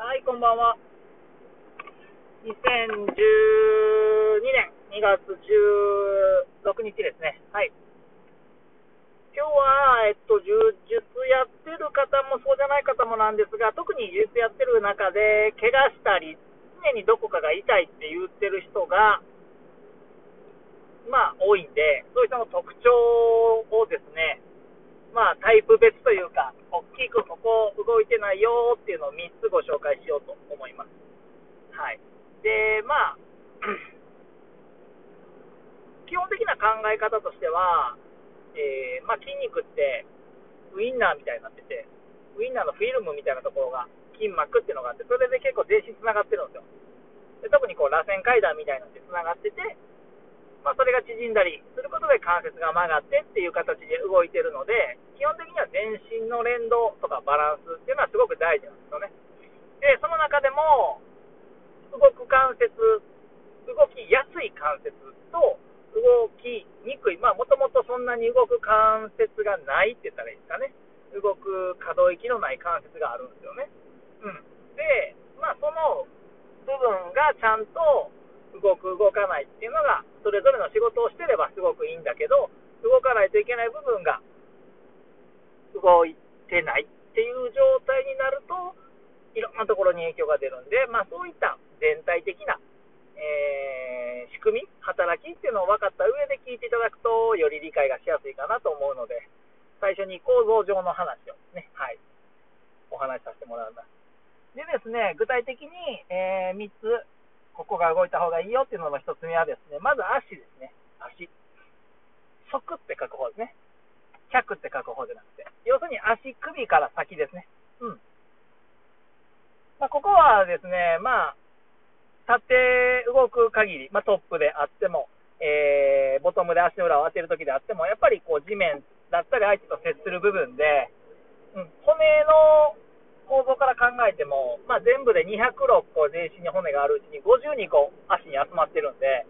はい、こんばんは。2012年2月16日ですね。はい。今日は、えっと、柔術やってる方もそうじゃない方もなんですが、特に柔術やってる中で、怪我したり、常にどこかが痛いって言ってる人が、まあ、多いんで、そういう人の特徴をですね、まあ、タイプ別というか、大きくここ動いてないよっていうのを3つご紹介しようと思います。はい。で、まあ、基本的な考え方としては、えー、まあ、筋肉ってウインナーみたいになってて、ウインナーのフィルムみたいなところが筋膜っていうのがあって、それで結構全身つながってるんですよ。で特にこう螺旋階段みたいなのってつながってて、まあ、それが縮んだりすることで関節が曲がってっていう形で動いてるので、基本的には全身の連動とかバランスっていうのはすごく大事なんですよね。で、その中でも、動く関節、動きやすい関節と、動きにくい、まあ、もともとそんなに動く関節がないって言ったらいいですかね。動く可動域のない関節があるんですよね。うん。で、まあ、その部分がちゃんと動く、動かないっていうのが、それぞれの仕事をしてればすごくいいんだけど、動かないといけない部分が動いてないっていう状態になると、いろんなところに影響が出るんで、まあ、そういった全体的な、えー、仕組み、働きっていうのを分かった上で聞いていただくと、より理解がしやすいかなと思うので、最初に構造上の話をね、はい、お話しさせてもらいます。でですね、具体的に、えー、3つここが動いた方がいいよっていうのの1つ目はですね、まず足ですね。足。足って書く方ですね。100って書く方じゃなくて。要するに足首から先ですね。うん。まあ、ここはですね、まあ、立って動く限り、まあ、トップであっても、えー、ボトムで足の裏を当てるときであっても、やっぱりこう地面だったり相手と接する部分で、うん、骨の構造から考えても、まあ、全部で206個全身に骨があるうちに52個足に集まってるんで、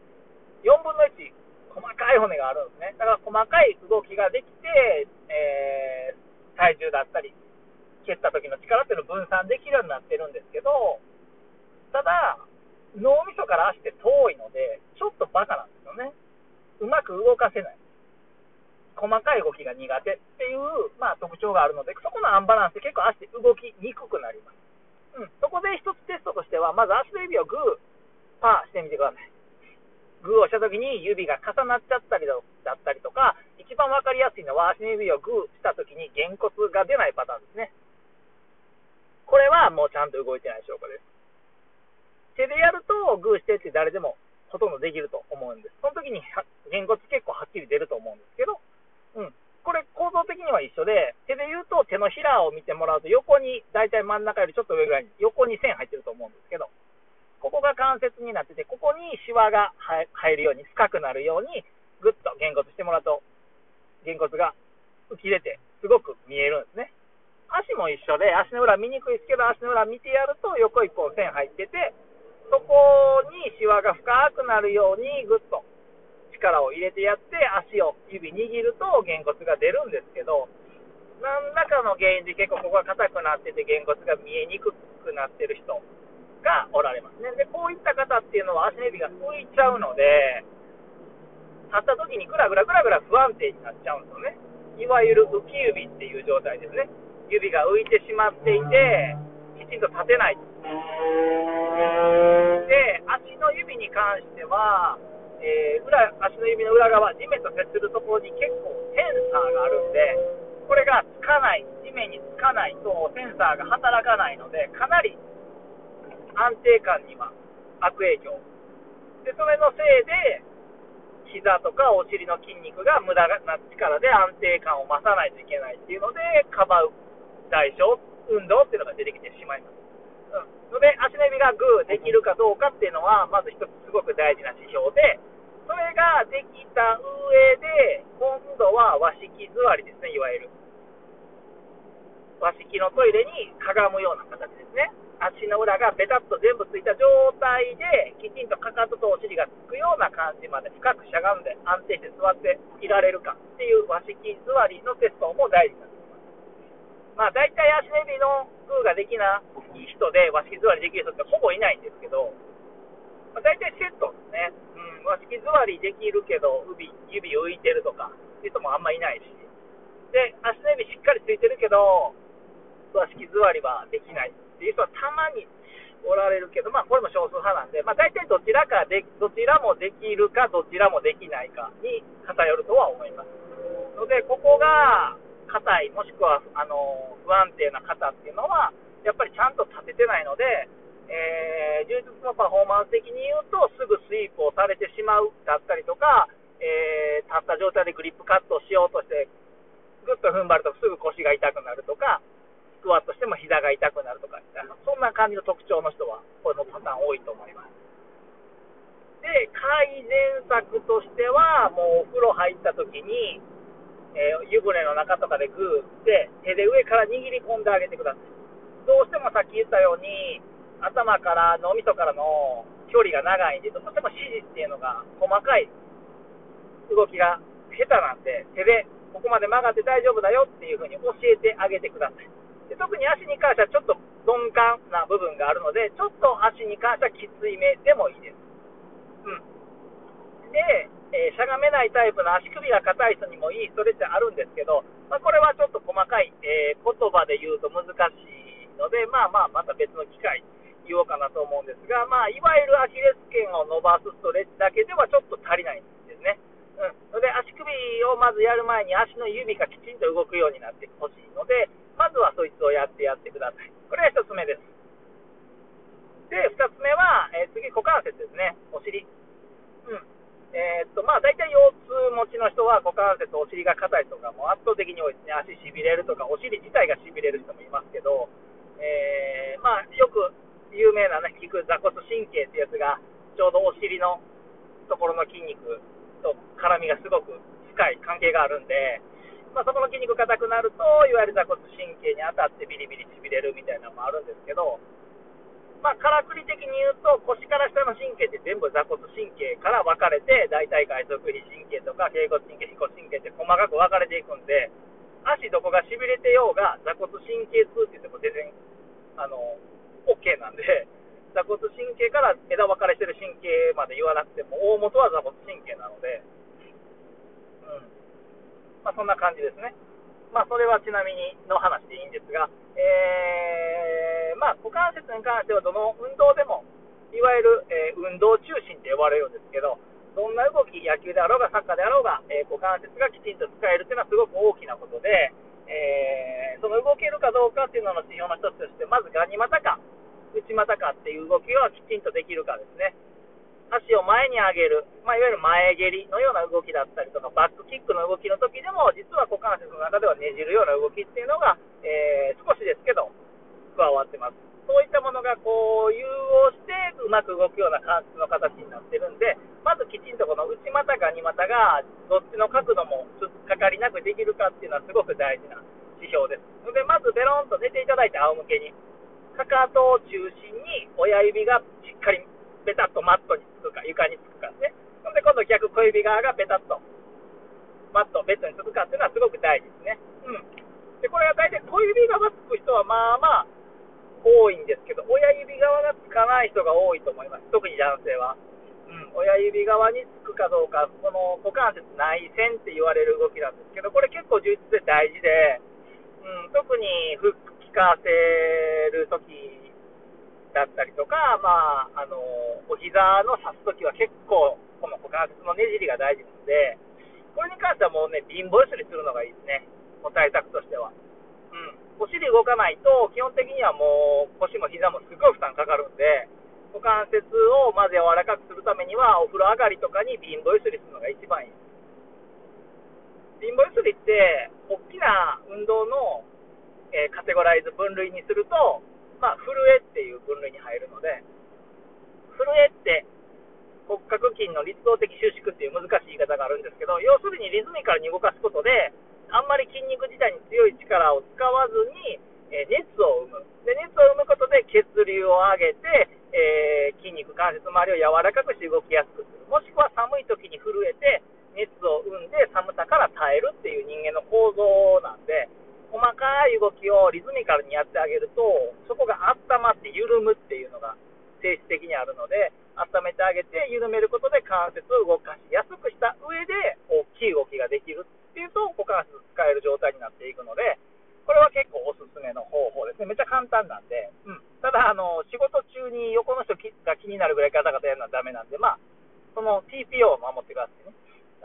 4分の1、細かい骨があるんですね。だから細かい動きができて、えー、体重だったり、蹴った時の力っていうのを分散できるようになってるんですけど、ただ、脳みそから足って遠いので、ちょっとバカなんですよね。うまく動かせない。細かい動きが苦手っていう、まあ、特徴があるので、そこのアンバランスで結構足動きにくくなります。うん、そこで一つテストとしては、まず足の指をグー、パーしてみてください。グーをしたときに指が重なっちゃったりだったりとか、一番わかりやすいのは足の指をグーしたときにげんこつが出ないパターンですね。これはもうちゃんと動いてない証拠です。手でやるとグーしてって誰でもほとんどできると思うんです。その時にげんこつ結構はっきり出ると思うんですけど、うん。これ構造的には一緒で、手で言うと手のひらを見てもらうと横に、だいたい真ん中よりちょっと上ぐらいに、横に線入ってると思うんですけど、ここが関節になってて、ここにシワが入るように、深くなるように、ぐっとげんこつしてもらうと、げんこつが浮き出て、すごく見えるんですね。足も一緒で、足の裏見にくいですけど、足の裏見てやると横一本線入ってて、そこにシワが深くなるように、ぐっと力を入れてやって足を指握るとげんこつが出るんですけど何らかの原因で結構ここが硬くなっててげんこつが見えにくくなってる人がおられますね。でこういった方っていうのは足指が浮いちゃうので立った時にグラグラグラグラ不安定になっちゃうんですよね。いわゆる浮き指っていう状態ですね。指が浮いてしまっていてきちんと立てない。で足の指に関してはえー、裏足の指の裏側、地面と接するところに結構センサーがあるんで、これがつかない、地面につかないとセンサーが働かないので、かなり安定感には悪影響。で、それのせいで、膝とかお尻の筋肉が無駄な力で安定感を増さないといけないっていうので、かばう代償、運動っていうのが出てきてしまいます。うん、ので、足の指がグーできるかどうかっていうのは、まず一つすごく大事な指標で、それができた上で、今度は和式座りですね、いわゆる。和式のトイレにかがむような形ですね。足の裏がベタっと全部ついた状態で、きちんとかかととお尻がつくような感じまで深くしゃがんで安定して座っていられるかっていう和式座りのテストも大事になってきます。まあ大体足の指のができない人で和式座りできる人ってほぼいないんですけど、まあ、大体セットですね。うん、和式座りできるけど、指指浮いてるとか、いう人もあんまいないし。で、足の指しっかりついてるけど、和式座りはできないっていう人はたまにおられるけど、まあ、これも少数派なんで、まあ、大体どちらかで、どちらもできるか、どちらもできないかに偏るとは思います。ので、ここが硬い、もしくはあの不安定な方っていうのは、やっぱりちゃんと立ててないので、えー、充実のパフォーマンス的に言うと、すぐスイープをされてしまうだったりとか、えー、立った状態でグリップカットしようとして、ぐっと踏ん張るとすぐ腰が痛くなるとか、スクワットしても膝が痛くなるとか、そんな感じの特徴の人は、このパターン多いと思います。で、改善策としては、もうお風呂入った時に、えー、湯船の中とかでグーって手で上から握り込んであげてください。どうしてもさっき言ったように、頭から脳みそからの距離が長いんで、どうしても指示っていうのが細かい動きが下手なんで、手でここまで曲がって大丈夫だよっていうふうに教えてあげてください。で特に足に関してはちょっと鈍感な部分があるので、ちょっと足に関してはきつい目でもいいです。うん。で、えー、しゃがめないタイプの足首が硬い人にもいいストレッチあるんですけど、まあ、これはちょっと細かい、えー、言葉で言うと難しいので、まあまあ、また別の機会言おうかなと思うんですが、まあ、いわゆるアキレス腱を伸ばすストレッチだけではちょっと足りないんですね。うん、で、足首をまずやる前に足の指がきちんと動くようになってほしいので、まずはそいつをやってやってください。これが1つ目です。で、2つ目は、えー、次、股関節ですね。お尻。うん。えー、っと、まあ、大体腰痛持ちの人は股関節、お尻が硬い人がもう圧倒的に多いですね。足しびれるとか、お尻自体がしびれる人もいますけど、えー、まあ、よく有名なね、聞く座骨神経ってやつが、ちょうどお尻のところの筋肉と絡みがすごく深い関係があるんで、まあ、そこの筋肉硬くなると、いわゆる座骨神経に当たってビリビリしびれるみたいなのもあるんですけど、まあ、からくり的に言うと、腰から下の神経って全部座骨神経から分かれて、大腿外側皮神経とか、頸骨神経、腓骨神経って細かく分かれていくんで、足どこがしびれてようが、座骨神経痛って言っても全然、あの、OK なんで、座骨神経から枝分かれしてる神経まで言わなくても、大元は座骨神経なので、うん。まあ、そんな感じですね。まあ、それはちなみにの話でいいんですが、えー、まあ、股関節に関してはどの運動でも、いわゆる、えー、運動中心って呼ばれるんですけど、どんな動き、野球であろうがサッカーであろうが、えー、股関節がきちんと使えるっていうのはすごく大きなことで、えー、その動けるかどうかっていうのの指標の一つとして、まずガニ股か内股かっていう動きはきちんとできるかですね。足を前に上げる、まあ、いわゆる前蹴りのような動きだったりとか、バックキックの動きの時でも、実は股関節の中ではねじるような動きっていうのが、えー、少しですけど、加わってます。そういったものがこう融合してうまく動くような関節の形になってるんで、まずきちんとこの内股か二股がどっちの角度もつっかかりなくできるかっていうのはすごく大事な指標です。ので、まずベロンと寝ていただいて仰向けに、かかとを中心に親指がしっかりベタっとマットにつくか、床につくかですね。ほんで今度逆小指側がベタっとマット、ベッドにつくかっていうのはすごく大事ですね。うん。で、これは大体小指側つく人はまあまあ多いんですけど、親指側がつかない人が多いと思います。特に男性は。うん、親指側につくかどうか、この股関節内旋って言われる動きなんですけど、これ結構充実で大事で、うん、特にフック効かせるときだったりとか、まあ、あの、お膝の刺すときは結構、この股関節のねじりが大事なので、これに関してはもうね、貧乏ゆすりするのがいいですね。もう対策としては。うん。お尻動かないと、基本的にはもう腰も膝もすごい負担かかるんで、股関節をまず柔らかくするためには、お風呂上がりとかに貧乏ゆすりするのが一番いい。貧乏ゆすりって、大きな運動の、えー、カテゴライズ分類にすると、まあ、震えっていう分類に入るので、震えって骨格筋の立動的収縮っていう難しい言い方があるんですけど、要するにリズミカルに動かすことで、あんまり筋肉自体に強い力を使わずに、え熱を生むで。熱を生むことで血流を上げて、えー、筋肉、関節周りを柔らかくして動きやすくする。もしくは寒い時に震えて、熱を生んで寒さから耐えるっていう人間の構造なんで、細かい動きをリズミカルにやってあげると、そこが温まって緩むっていうのが性質的にあるので、温めてあげて、緩めることで関節を動かしやすくした上で、大きい動きができるっていうと、股関節使える状態になっていくので、これは結構おすすめの方法ですね。めっちゃ簡単なんで、うん。ただ、あの、仕事中に横の人が気になるぐらいガタガタやるのはダメなんで、まあ、その TPO を守ってくださいね。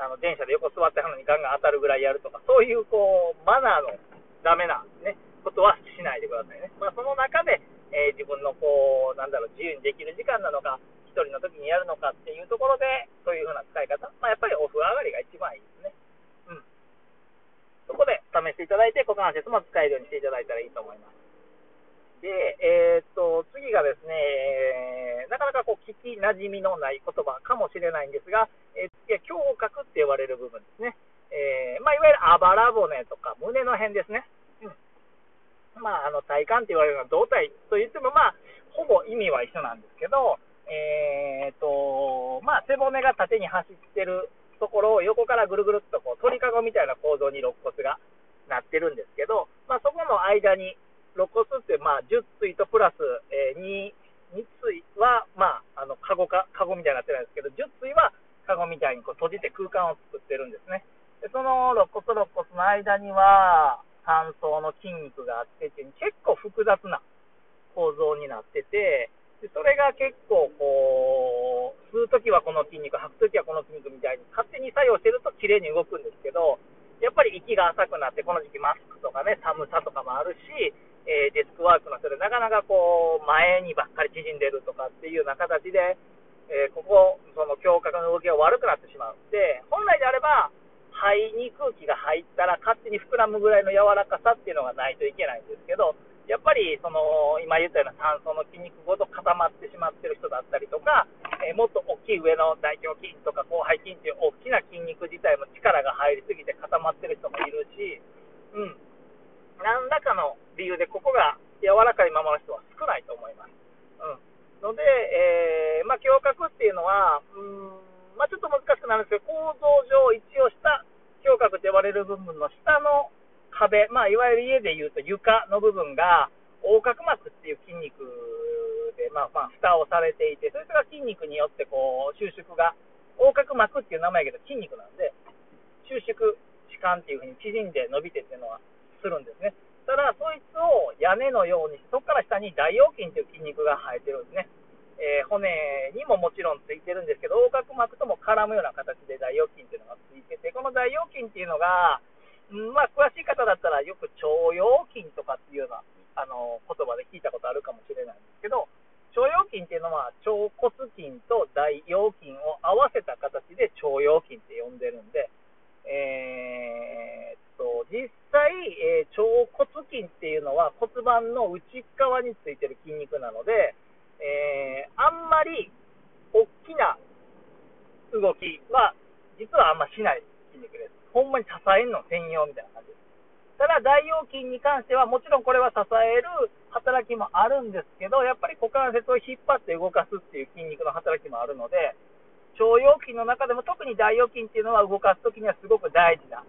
あの、電車で横座ってはるのにガンガン当たるぐらいやるとか、そういう、こう、マナーのダメな、ね、ことはしないでくださいね。まあ、その中で、えー、自分のこう、なんだろう、自由にできる時間なのか、1人の時にやるのかっていうところで、そういう風な使い方、まあ、やっぱりお風呂上がりが一番いいですね。うん。そこで試していただいて、股関節も使えるようにしていただいたらいいと思います。で、えー、っと、次がですね、えー、なかなかこう、聞き馴染みのない言葉かもしれないんですが、えー、次は胸郭って呼ばれる部分ですね。えー、まあ、いわゆるあばら骨とか胸の辺ですね。まあ、あの、体幹って言われるのは胴体と言っても、まあ、ほぼ意味は一緒なんですけど、えー、と、まあ、背骨が縦に走ってるところを横からぐるぐるっとこう鳥かごみたいな構造に肋骨がなってるんですけど、まあ、そこの間に肋骨って、まあ、10対とプラス、えー、2、2対は、まあ、あの、カゴか、カゴみたいになってるんですけど、10対はカゴみたいにこう閉じて空間を作ってるんですね。で、その肋骨と肋骨の間には、って結構複雑な構造になってて、でそれが結構こう、吸うときはこの筋肉、吐くときはこの筋肉みたいに勝手に作用してると綺麗に動くんですけど、やっぱり息が浅くなって、この時期マスクとかね、寒さとかもあるし、えー、デスクワークの人でなかなかこう、前にばっかり縮んでるとかっていうような形で、えー、ここ、その胸郭の動きが悪くなってしまう。で、本来であれば、肺に空気が入ったら勝手に膨らむぐらいの柔らかさっていうのがないといけないんですけど、やっぱりその今言ったような酸素の筋肉ごと固まってしまってる人だったりとか、えー、もっと大きい上の大胸筋とか広背筋っていう大きな筋肉自体も力が入りすぎて固まってる人もいるし、うん、何らかの理由でここが柔らかいままの人は少ないと思います。うん、ので、えー、まあ、胸郭っていうのは、うんまあ、ちょっと難しくなるんですけど、構造上一応下、胸郭と呼ばれる部分の下の壁、まあ、いわゆる家でいうと床の部分が、横隔膜っていう筋肉で、まあ、まあ、蓋をされていて、それが筋肉によってこう収縮が、横隔膜っていう名前やけど筋肉なんで、収縮、弛緩っていうふうに縮んで伸びてっていうのはするんですね。ただ、そいつを屋根のようにして、そこから下に大腰筋という筋肉が生えてるんですね。えー、骨にももちろんついてるんですけど、横隔膜とも絡むような形で大腰筋っていうのがついてて、この大腰筋っていうのが、うんまあ、詳しい方だったらよく腸腰筋とかっていうようなあの言葉で聞いたことあるかもしれないんですけど、腸腰筋っていうのは腸骨筋と大腰筋を合わせた形で腸腰筋って呼んでるんで、えー、っと、実際、えー、腸骨筋っていうのは骨盤の内側についてる筋肉なので、えー、あんまり大きな動きは実はあんましない筋肉です。ほんまに支えるの専用みたいな感じです。ただ、大腰筋に関しては、もちろんこれは支える働きもあるんですけど、やっぱり股関節を引っ張って動かすっていう筋肉の働きもあるので、腸腰筋の中でも特に大腰筋っていうのは動かすときにはすごく大事な、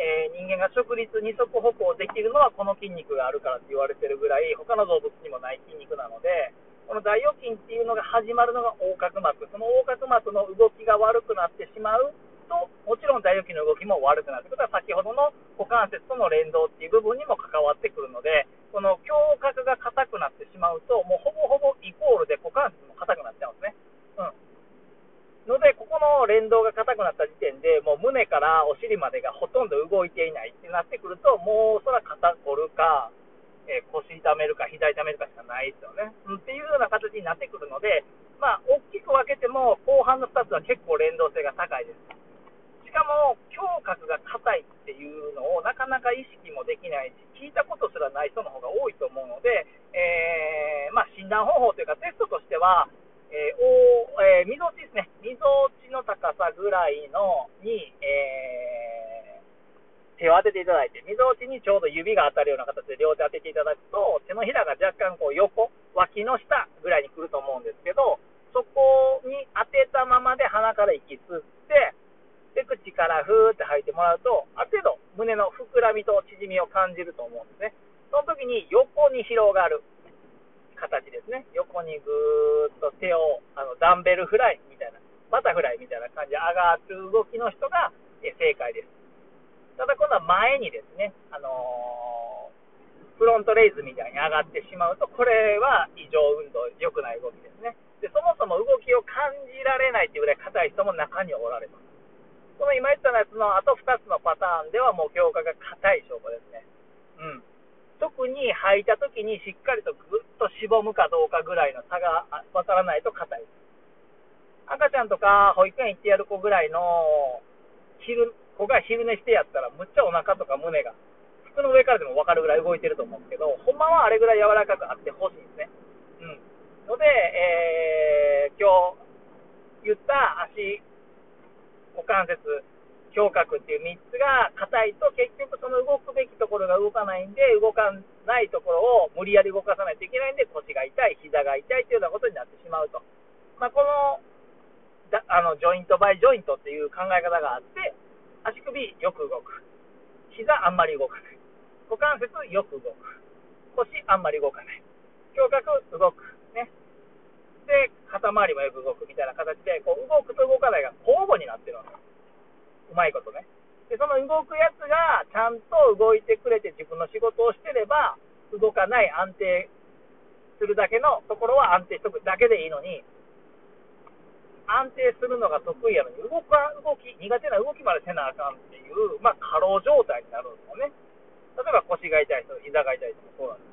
えー、人間が直立二足歩行できるのはこの筋肉があるからって言われてるぐらい他の動物にもない筋肉なのでこの大腰筋っていうのが始まるのが横隔膜。その横隔膜の動きが悪くなってしまうともちろん大腰筋の動きも悪くなってくる。ことは先ほどの股関節との連動っていう部分にも関わってくるのでこの胸郭が硬くなってしまうともうほぼほぼイコールで股関節も硬くなっちゃうんですね。うん。ので、ここの連動が硬くなった時点で、もう胸からお尻までがほとんど動いていないってなってくると、もうそれは肩凝るか、えー、腰痛めるか、膝痛めるかしかないですよね、うん。っていうような形になってくるので、まあ、大きく分けても、後半の2つは結構連動性が高いです。しかも、胸郭が硬いっていうのをなかなか意識もできないし、聞いたことすらない人の方が多いと思うので、えー、まあ、診断方法というかテストとしては、えーおえー、みぞおちですね、みぞおちの高さぐらいのに、えー、手を当てていただいて、みぞおちにちょうど指が当たるような形で両手当てていただくと、手のひらが若干こう横、脇の下ぐらいに来ると思うんですけど、そこに当てたままで鼻から息吸って、で、口からふーって吐いてもらうと、ある程度胸の膨らみと縮みを感じると思うんですね。その時に横に広がる。形ですね。横にぐーっと手を、あの、ダンベルフライみたいな、バタフライみたいな感じで上がる動きの人が、え正解です。ただ今度は前にですね、あのー、フロントレイズみたいに上がってしまうと、これは異常運動、良くない動きですね。で、そもそも動きを感じられないっていうぐらい硬い人も中におられます。この今言ったやつのあと2つのパターンではもう強化が硬い証拠ですね。うん。特に履いた時にしっかりとぐっとしぼむかどうかぐらいの差がわからないと硬い。赤ちゃんとか保育園行ってやる子ぐらいの昼子が昼寝してやったら、むっちゃお腹とか胸が、服の上からでも分かるぐらい動いてると思うんですけど、ほんまはあれぐらい柔らかくあってほしいんですね。うん。ので、えー、今日言った足、股関節、胸郭っていう3つが硬いと結局その動くべきところが動かないんで動かないところを無理やり動かさないといけないんで腰が痛い、膝が痛いというようなことになってしまうと。まあ、このだあのジョイントバイジョイントっていう考え方があって足首よく動く。膝あんまり動かない。股関節よく動く。腰あんまり動かない。胸郭動く。ね。で、肩周りもよく動くみたいな形で、こう動くと動かないが交互になってるわけ。うまいことね。で、その動くやつがちゃんと動いてくれて自分の仕事をしてれば、動かない安定するだけのところは安定しとくだけでいいのに、安定するのが得意やのに、動か、動き、苦手な動きまでせなあかんっていう、まあ、過労状態になるんですよね。例えば腰が痛い人、膝が痛い人もそうなんです。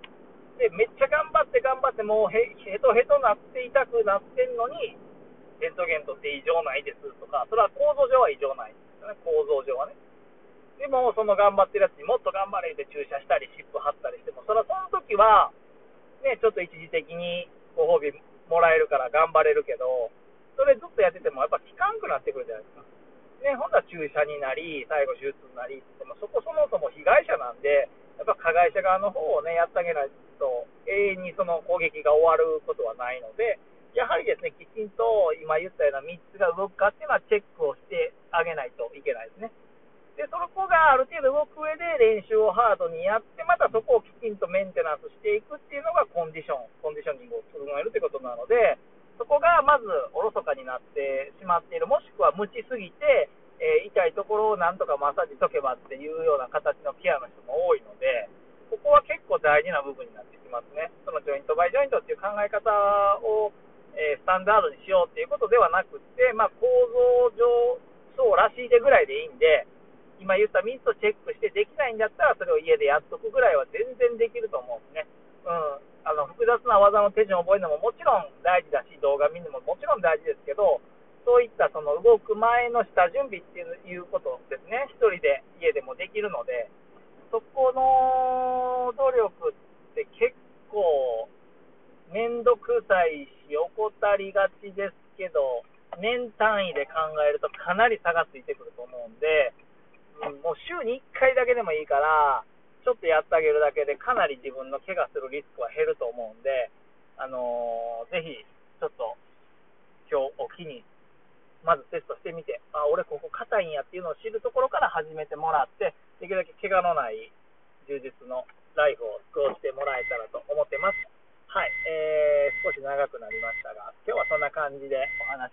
で、めっちゃ頑張って頑張って、もうへへとへとなって痛くなってんのに、レントゲンとって異常ないですとか、それは構造上は異常ないですよね、構造上はね。でも、その頑張ってるやつにもっと頑張れって注射したり、湿布貼ったりしても、それはその時は、ね、ちょっと一時的にご褒美もらえるから頑張れるけど、それずっとやってても、やっぱ効かんくなってくるじゃないですか。ね、ほんとは注射になり、最後手術になりっても、そこそもそも被害者なんで、やっぱ加害者側の方をね、やってあげないと、永遠にその攻撃が終わることはないので、やはりですね、きちんと今言ったような3つが動くかっていうのはチェックをしてあげないといけないですね。で、その子がある程度動く上で練習をハードにやって、は無知すぎて、えー、痛いところをなんとかマッサージとけばっていうような形のケアの人も多いので、ここは結構大事な部分になってきますね。そのジョイントバイジョイントっていう考え方を、えー、スタンダードにしようっていうことではなくて、まあ、構造上、そうらしいでぐらいでいいんで、今言った3つをチェックしてできないんだったら、それを家でやっとくぐらいは全然できると思うんですね。うん。あの複雑な技の手順を覚えるのももちろん大事だし、動画見るのももちろん大事ですけど、そういったその動く前の下準備っていうことですね、1人で家でもできるので、そこの努力って結構、面倒くさいし、怠りがちですけど、年単位で考えるとかなり差がついてくると思うんで、うん、もう週に1回だけでもいいから、ちょっとやってあげるだけでかなり自分の怪我するリスクは減ると思うんで、あのー、ぜひ、ちょっと、今日おきに、まずテストしてみて、あ、俺ここ硬いんやっていうのを知るところから始めてもらって、できるだけ怪我のない充実のライフを過ごしてもらえたらと思ってます。はい、えー、少し長くなりましたが、今日はそんな感じでお話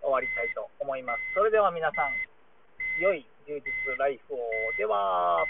終わりたいと思います。それでは皆さん、良い充実ライフを。では、